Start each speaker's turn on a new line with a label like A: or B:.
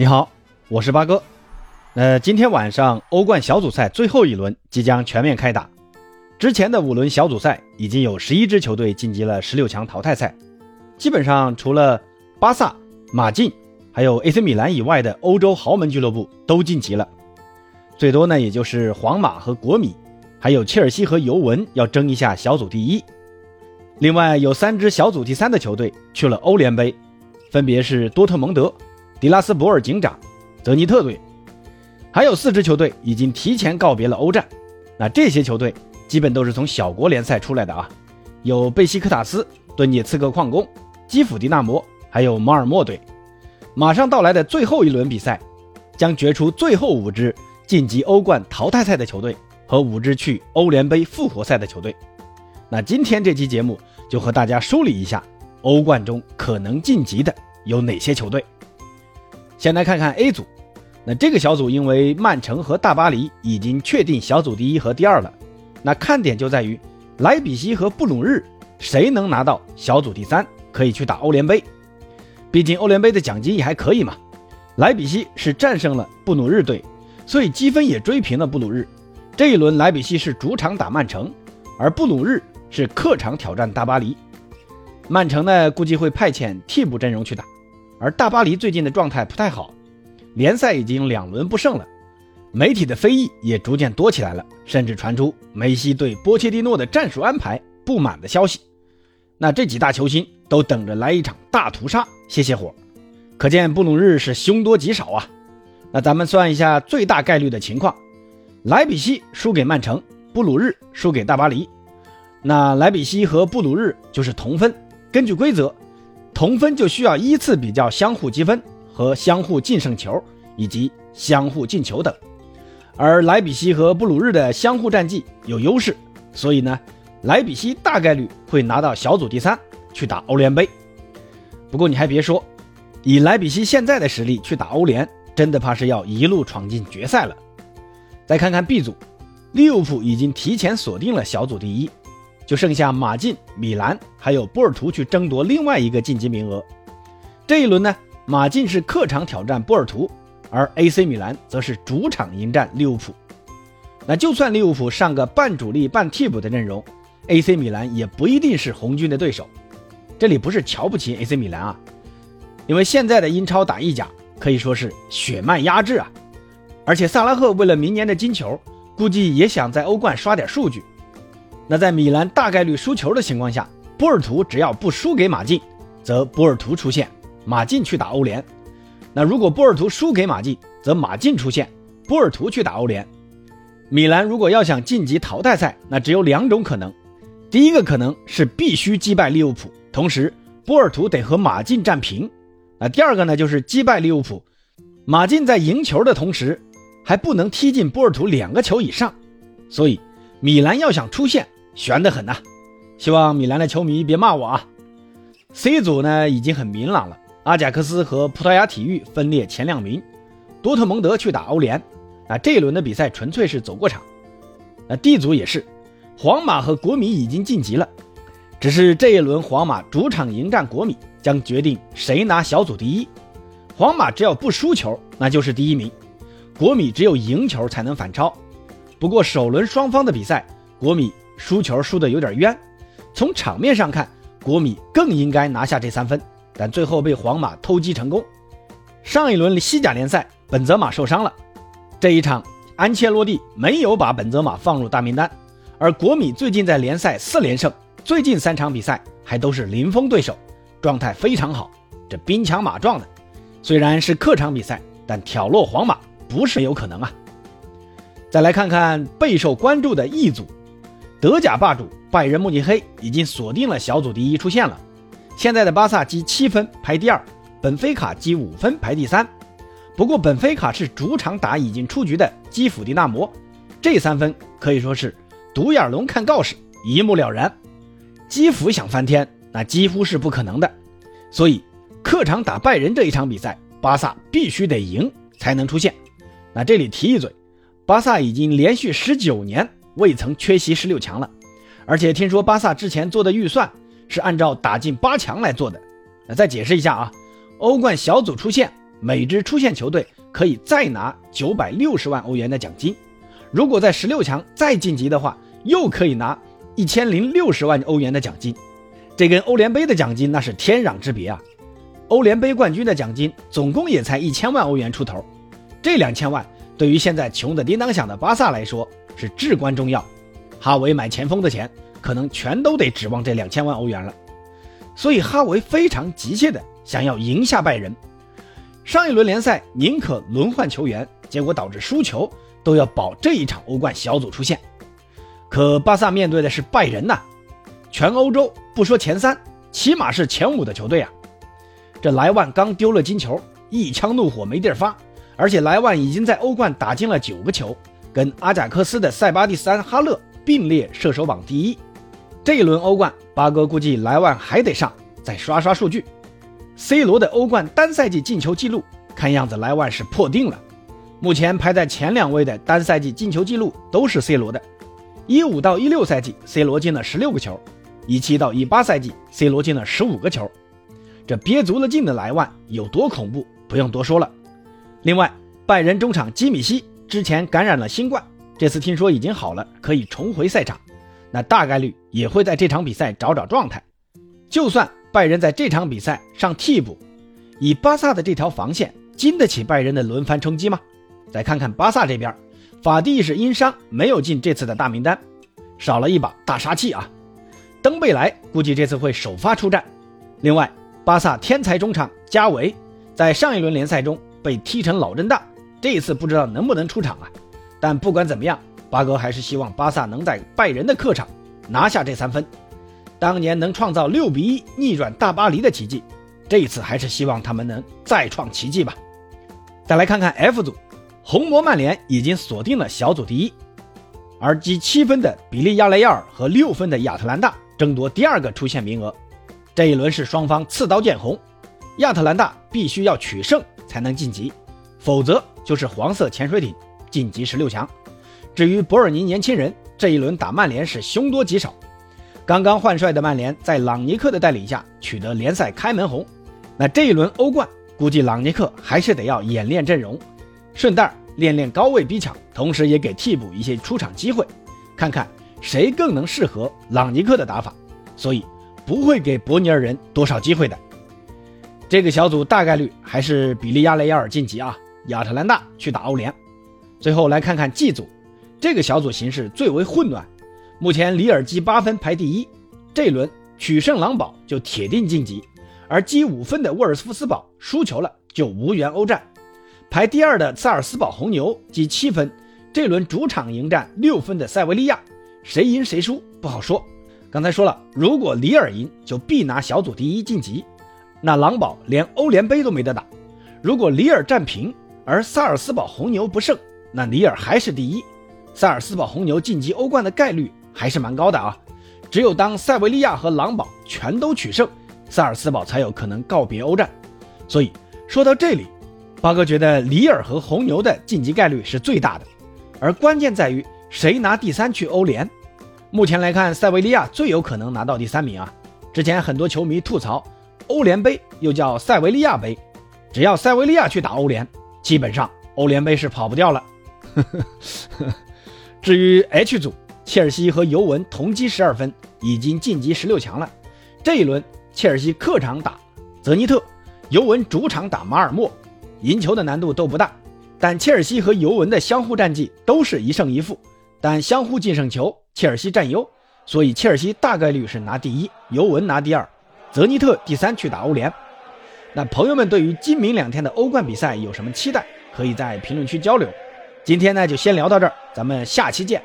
A: 你好，我是八哥。呃，今天晚上欧冠小组赛最后一轮即将全面开打。之前的五轮小组赛已经有十一支球队晋级了十六强淘汰赛，基本上除了巴萨、马竞还有 AC 米兰以外的欧洲豪门俱乐部都晋级了。最多呢，也就是皇马和国米，还有切尔西和尤文要争一下小组第一。另外有三支小组第三的球队去了欧联杯，分别是多特蒙德。迪拉斯博尔警长、泽尼特队，还有四支球队已经提前告别了欧战。那这些球队基本都是从小国联赛出来的啊，有贝西克塔斯、顿涅茨克矿工、基辅迪纳摩，还有马尔默队。马上到来的最后一轮比赛，将决出最后五支晋级欧冠淘汰赛的球队和五支去欧联杯复活赛的球队。那今天这期节目就和大家梳理一下欧冠中可能晋级的有哪些球队。先来看看 A 组，那这个小组因为曼城和大巴黎已经确定小组第一和第二了，那看点就在于莱比锡和布鲁日谁能拿到小组第三，可以去打欧联杯。毕竟欧联杯的奖金也还可以嘛。莱比锡是战胜了布鲁日队，所以积分也追平了布鲁日。这一轮莱比锡是主场打曼城，而布鲁日是客场挑战大巴黎。曼城呢，估计会派遣替补阵容去打。而大巴黎最近的状态不太好，联赛已经两轮不胜了，媒体的非议也逐渐多起来了，甚至传出梅西对波切蒂诺的战术安排不满的消息。那这几大球星都等着来一场大屠杀泄泄火，可见布鲁日是凶多吉少啊。那咱们算一下最大概率的情况：莱比锡输给曼城，布鲁日输给大巴黎。那莱比锡和布鲁日就是同分，根据规则。同分就需要依次比较相互积分和相互净胜球以及相互进球等，而莱比锡和布鲁日的相互战绩有优势，所以呢，莱比锡大概率会拿到小组第三去打欧联杯。不过你还别说，以莱比锡现在的实力去打欧联，真的怕是要一路闯进决赛了。再看看 B 组，利物浦已经提前锁定了小组第一。就剩下马竞、米兰还有波尔图去争夺另外一个晋级名额。这一轮呢，马竞是客场挑战波尔图，而 AC 米兰则是主场迎战利物浦。那就算利物浦上个半主力半替补的阵容，AC 米兰也不一定是红军的对手。这里不是瞧不起 AC 米兰啊，因为现在的英超打意甲可以说是血脉压制啊。而且萨拉赫为了明年的金球，估计也想在欧冠刷点数据。那在米兰大概率输球的情况下，波尔图只要不输给马竞，则波尔图出线，马竞去打欧联。那如果波尔图输给马竞，则马竞出线，波尔图去打欧联。米兰如果要想晋级淘汰赛，那只有两种可能：第一个可能是必须击败利物浦，同时波尔图得和马竞战平；那第二个呢，就是击败利物浦，马竞在赢球的同时还不能踢进波尔图两个球以上。所以米兰要想出线，悬得很呐，希望米兰的球迷别骂我啊。C 组呢已经很明朗了，阿贾克斯和葡萄牙体育分列前两名，多特蒙德去打欧联。那这一轮的比赛纯粹是走过场。那 D 组也是，皇马和国米已经晋级了，只是这一轮皇马主场迎战国米，将决定谁拿小组第一。皇马只要不输球，那就是第一名；国米只有赢球才能反超。不过首轮双方的比赛，国米。输球输的有点冤，从场面上看，国米更应该拿下这三分，但最后被皇马偷鸡成功。上一轮西甲联赛，本泽马受伤了，这一场安切洛蒂没有把本泽马放入大名单，而国米最近在联赛四连胜，最近三场比赛还都是零封对手，状态非常好，这兵强马壮的。虽然是客场比赛，但挑落皇马不是没有可能啊。再来看看备受关注的 E 组。德甲霸主拜仁慕尼黑已经锁定了小组第一出线了，现在的巴萨积七分排第二，本菲卡积五分排第三。不过本菲卡是主场打已经出局的基辅迪纳摩，这三分可以说是独眼龙看告示，一目了然。基辅想翻天那几乎是不可能的，所以客场打拜仁这一场比赛，巴萨必须得赢才能出线。那这里提一嘴，巴萨已经连续十九年。未曾缺席十六强了，而且听说巴萨之前做的预算是按照打进八强来做的。那再解释一下啊，欧冠小组出线每支出线球队可以再拿九百六十万欧元的奖金。如果在十六强再晋级的话，又可以拿一千零六十万欧元的奖金。这跟欧联杯的奖金那是天壤之别啊！欧联杯冠军的奖金总共也才一千万欧元出头，这两千万对于现在穷得叮当响的巴萨来说是至关重要。哈维买前锋的钱可能全都得指望这两千万欧元了，所以哈维非常急切的想要赢下拜仁。上一轮联赛宁可轮换球员，结果导致输球，都要保这一场欧冠小组出线。可巴萨面对的是拜仁呐，全欧洲不说前三，起码是前五的球队啊。这莱万刚丢了金球，一腔怒火没地儿发，而且莱万已经在欧冠打进了九个球，跟阿贾克斯的塞巴蒂斯哈勒并列射手榜第一。这一轮欧冠，八哥估计莱万还得上，再刷刷数据。C 罗的欧冠单赛季进球记录，看样子莱万是破定了。目前排在前两位的单赛季进球记录都是 C 罗的。一五到一六赛季，C 罗进了十六个球；一七到一八赛季，C 罗进了十五个球。这憋足了劲的莱万有多恐怖，不用多说了。另外，拜仁中场基米希之前感染了新冠，这次听说已经好了，可以重回赛场，那大概率也会在这场比赛找找状态。就算。拜仁在这场比赛上替补，以巴萨的这条防线经得起拜仁的轮番冲击吗？再看看巴萨这边，法蒂是因伤没有进这次的大名单，少了一把大杀器啊。登贝莱估计这次会首发出战。另外，巴萨天才中场加维在上一轮联赛中被踢成老震荡，这一次不知道能不能出场啊。但不管怎么样，巴哥还是希望巴萨能在拜仁的客场拿下这三分。当年能创造六比一逆转大巴黎的奇迹，这一次还是希望他们能再创奇迹吧。再来看看 F 组，红魔曼联已经锁定了小组第一，而积七分的比利亚雷亚尔和六分的亚特兰大争夺第二个出线名额。这一轮是双方刺刀见红，亚特兰大必须要取胜才能晋级，否则就是黄色潜水艇晋级十六强。至于博尔尼年轻人，这一轮打曼联是凶多吉少。刚刚换帅的曼联在朗尼克的带领下取得联赛开门红，那这一轮欧冠估计朗尼克还是得要演练阵容，顺带练练高位逼抢，同时也给替补一些出场机会，看看谁更能适合朗尼克的打法，所以不会给博尼尔人多少机会的。这个小组大概率还是比利亚雷亚尔晋级啊，亚特兰大去打欧联。最后来看看 G 组，这个小组形势最为混乱。目前里尔基八分排第一，这轮取胜狼堡就铁定晋级，而积五分的沃尔夫斯堡输球了就无缘欧战。排第二的萨尔斯堡红牛积七分，这轮主场迎战六分的塞维利亚，谁赢谁输不好说。刚才说了，如果里尔赢就必拿小组第一晋级，那狼堡连欧联杯都没得打。如果里尔战平，而萨尔斯堡红牛不胜，那里尔还是第一，萨尔斯堡红牛晋级欧冠的概率。还是蛮高的啊，只有当塞维利亚和狼堡全都取胜，萨尔斯堡才有可能告别欧战。所以说到这里，八哥觉得里尔和红牛的晋级概率是最大的，而关键在于谁拿第三去欧联。目前来看，塞维利亚最有可能拿到第三名啊。之前很多球迷吐槽，欧联杯又叫塞维利亚杯，只要塞维利亚去打欧联，基本上欧联杯是跑不掉了。至于 H 组。切尔西和尤文同积十二分，已经晋级十六强了。这一轮，切尔西客场打泽尼特，尤文主场打马尔默，赢球的难度都不大。但切尔西和尤文的相互战绩都是一胜一负，但相互净胜球，切尔西占优，所以切尔西大概率是拿第一，尤文拿第二，泽尼特第三去打欧联。那朋友们对于今明两天的欧冠比赛有什么期待？可以在评论区交流。今天呢就先聊到这儿，咱们下期见。